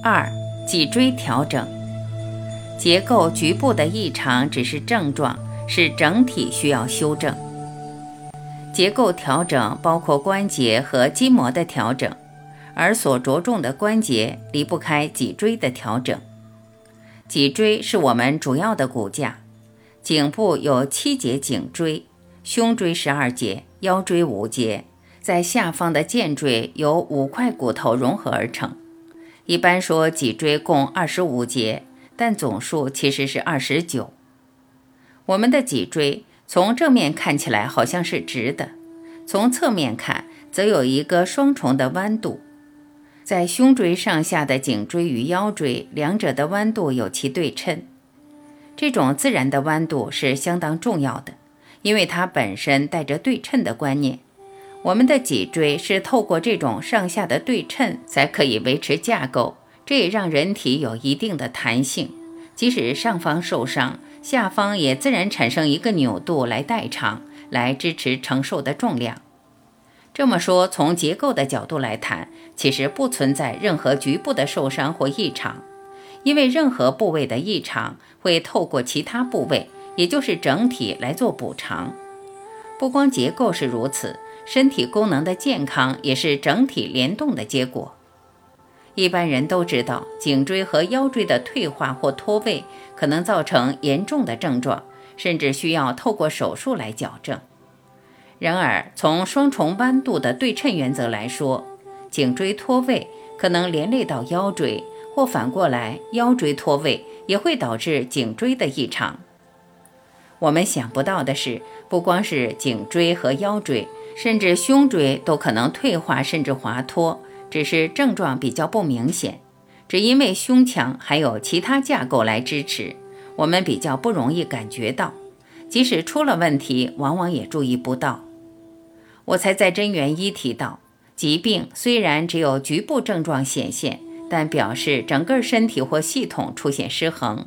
二、脊椎调整。结构局部的异常只是症状，是整体需要修正。结构调整包括关节和筋膜的调整，而所着重的关节离不开脊椎的调整。脊椎是我们主要的骨架，颈部有七节颈椎，胸椎十二节，腰椎五节，在下方的剑椎由五块骨头融合而成。一般说脊椎共二十五节，但总数其实是二十九。我们的脊椎。从正面看起来好像是直的，从侧面看则有一个双重的弯度。在胸椎上下的颈椎与腰椎，两者的弯度有其对称。这种自然的弯度是相当重要的，因为它本身带着对称的观念。我们的脊椎是透过这种上下的对称才可以维持架构，这也让人体有一定的弹性，即使上方受伤。下方也自然产生一个扭度来代偿，来支持承受的重量。这么说，从结构的角度来谈，其实不存在任何局部的受伤或异常，因为任何部位的异常会透过其他部位，也就是整体来做补偿。不光结构是如此，身体功能的健康也是整体联动的结果。一般人都知道，颈椎和腰椎的退化或脱位可能造成严重的症状，甚至需要透过手术来矫正。然而，从双重弯度的对称原则来说，颈椎脱位可能连累到腰椎，或反过来，腰椎脱位也会导致颈椎的异常。我们想不到的是，不光是颈椎和腰椎，甚至胸椎都可能退化甚至滑脱。只是症状比较不明显，只因为胸腔还有其他架构来支持，我们比较不容易感觉到。即使出了问题，往往也注意不到。我才在真元一提到，疾病虽然只有局部症状显现，但表示整个身体或系统出现失衡，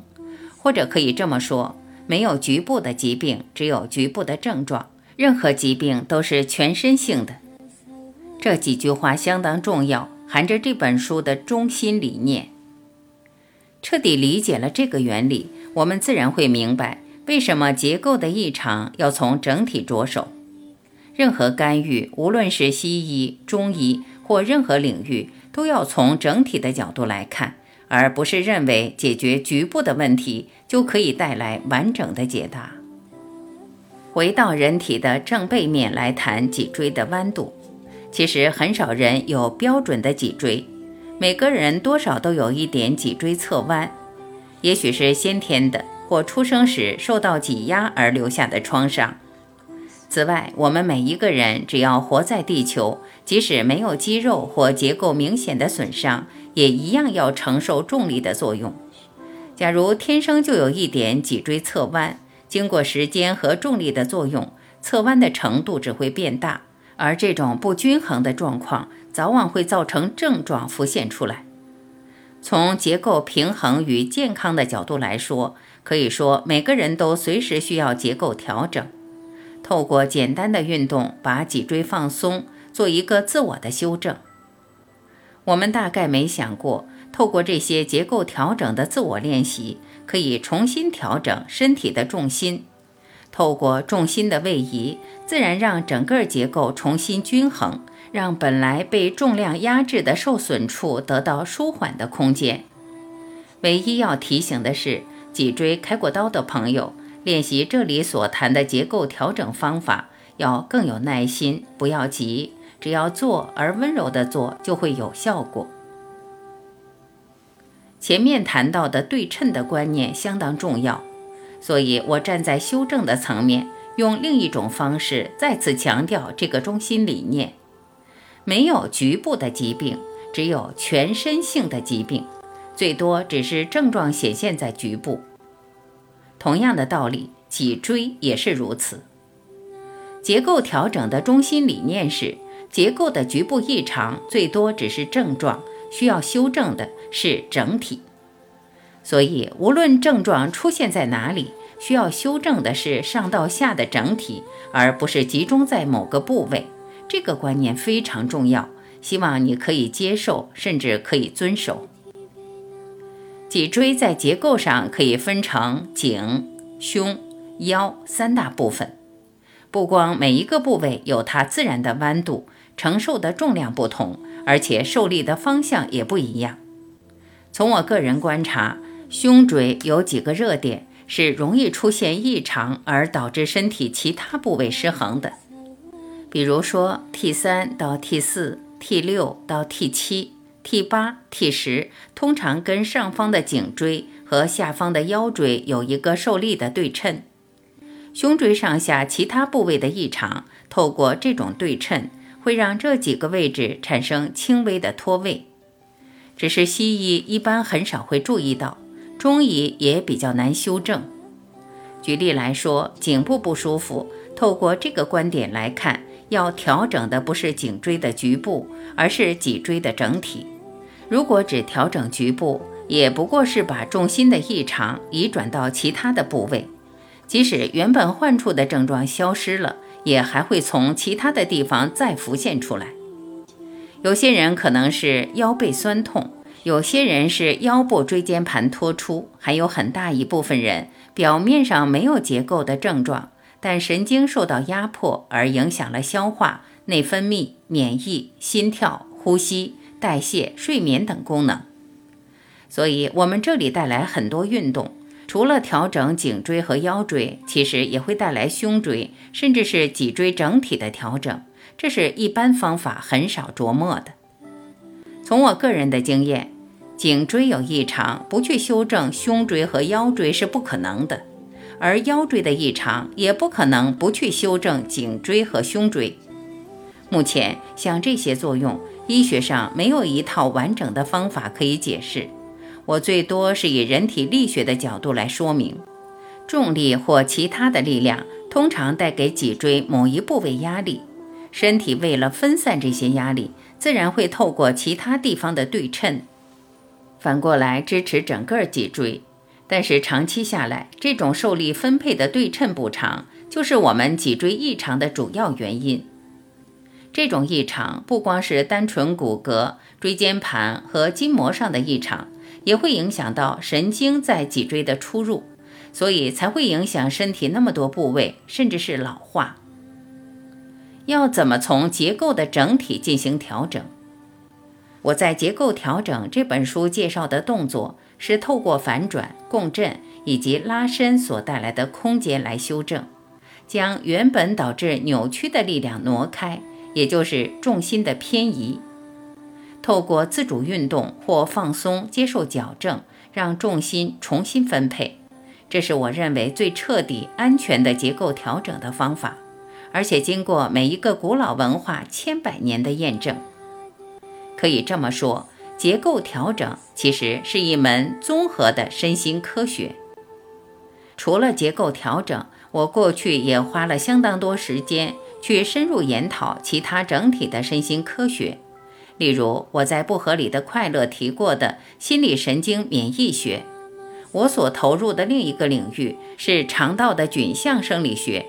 或者可以这么说，没有局部的疾病，只有局部的症状。任何疾病都是全身性的。这几句话相当重要，含着这本书的中心理念。彻底理解了这个原理，我们自然会明白为什么结构的异常要从整体着手。任何干预，无论是西医、中医或任何领域，都要从整体的角度来看，而不是认为解决局部的问题就可以带来完整的解答。回到人体的正背面来谈脊椎的弯度。其实很少人有标准的脊椎，每个人多少都有一点脊椎侧弯，也许是先天的，或出生时受到挤压而留下的创伤。此外，我们每一个人只要活在地球，即使没有肌肉或结构明显的损伤，也一样要承受重力的作用。假如天生就有一点脊椎侧弯，经过时间和重力的作用，侧弯的程度只会变大。而这种不均衡的状况，早晚会造成症状浮现出来。从结构平衡与健康的角度来说，可以说每个人都随时需要结构调整。透过简单的运动，把脊椎放松，做一个自我的修正。我们大概没想过，透过这些结构调整的自我练习，可以重新调整身体的重心。透过重心的位移，自然让整个结构重新均衡，让本来被重量压制的受损处得到舒缓的空间。唯一要提醒的是，脊椎开过刀的朋友，练习这里所谈的结构调整方法，要更有耐心，不要急，只要做而温柔的做，就会有效果。前面谈到的对称的观念相当重要。所以，我站在修正的层面，用另一种方式再次强调这个中心理念：没有局部的疾病，只有全身性的疾病，最多只是症状显现在局部。同样的道理，脊椎也是如此。结构调整的中心理念是：结构的局部异常最多只是症状，需要修正的是整体。所以，无论症状出现在哪里，需要修正的是上到下的整体，而不是集中在某个部位。这个观念非常重要，希望你可以接受，甚至可以遵守。脊椎在结构上可以分成颈、胸、腰三大部分。不光每一个部位有它自然的弯度，承受的重量不同，而且受力的方向也不一样。从我个人观察，胸椎有几个热点是容易出现异常，而导致身体其他部位失衡的。比如说 T 三到 T 四、T 六到 T 七、T 八、T 十，通常跟上方的颈椎和下方的腰椎有一个受力的对称。胸椎上下其他部位的异常，透过这种对称，会让这几个位置产生轻微的脱位。只是西医一般很少会注意到，中医也比较难修正。举例来说，颈部不舒服，透过这个观点来看。要调整的不是颈椎的局部，而是脊椎的整体。如果只调整局部，也不过是把重心的异常移转到其他的部位。即使原本患处的症状消失了，也还会从其他的地方再浮现出来。有些人可能是腰背酸痛，有些人是腰部椎间盘突出，还有很大一部分人表面上没有结构的症状。但神经受到压迫而影响了消化、内分泌、免疫、心跳、呼吸、代谢、睡眠等功能。所以，我们这里带来很多运动，除了调整颈椎和腰椎，其实也会带来胸椎，甚至是脊椎整体的调整。这是一般方法很少琢磨的。从我个人的经验，颈椎有异常，不去修正胸椎和腰椎是不可能的。而腰椎的异常也不可能不去修正颈椎和胸椎。目前，像这些作用，医学上没有一套完整的方法可以解释。我最多是以人体力学的角度来说明：重力或其他的力量通常带给脊椎某一部位压力，身体为了分散这些压力，自然会透过其他地方的对称，反过来支持整个脊椎。但是长期下来，这种受力分配的对称不常，就是我们脊椎异常的主要原因。这种异常不光是单纯骨骼、椎间盘和筋膜上的异常，也会影响到神经在脊椎的出入，所以才会影响身体那么多部位，甚至是老化。要怎么从结构的整体进行调整？我在《结构调整》这本书介绍的动作。是透过反转、共振以及拉伸所带来的空间来修正，将原本导致扭曲的力量挪开，也就是重心的偏移。透过自主运动或放松接受矫正，让重心重新分配，这是我认为最彻底、安全的结构调整的方法，而且经过每一个古老文化千百年的验证。可以这么说。结构调整其实是一门综合的身心科学。除了结构调整，我过去也花了相当多时间去深入研讨其他整体的身心科学。例如，我在《不合理的快乐》提过的心理神经免疫学。我所投入的另一个领域是肠道的菌相生理学。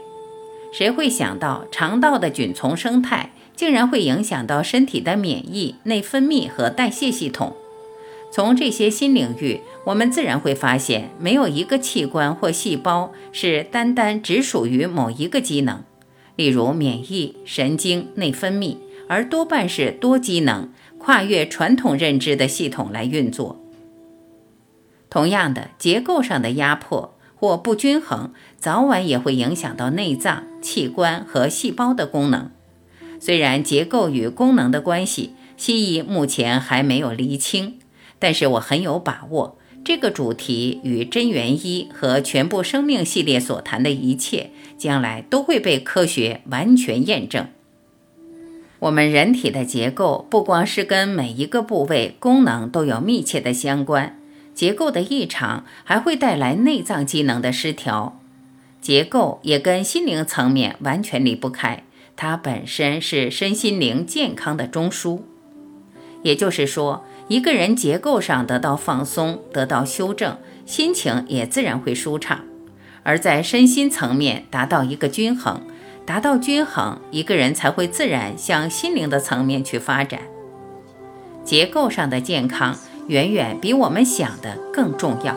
谁会想到肠道的菌丛生态？竟然会影响到身体的免疫、内分泌和代谢系统。从这些新领域，我们自然会发现，没有一个器官或细胞是单单只属于某一个机能，例如免疫、神经、内分泌，而多半是多机能、跨越传统认知的系统来运作。同样的，结构上的压迫或不均衡，早晚也会影响到内脏、器官和细胞的功能。虽然结构与功能的关系，西医目前还没有厘清，但是我很有把握，这个主题与真元一和全部生命系列所谈的一切，将来都会被科学完全验证。我们人体的结构不光是跟每一个部位功能都有密切的相关，结构的异常还会带来内脏机能的失调，结构也跟心灵层面完全离不开。它本身是身心灵健康的中枢，也就是说，一个人结构上得到放松、得到修正，心情也自然会舒畅；而在身心层面达到一个均衡，达到均衡，一个人才会自然向心灵的层面去发展。结构上的健康远远比我们想的更重要。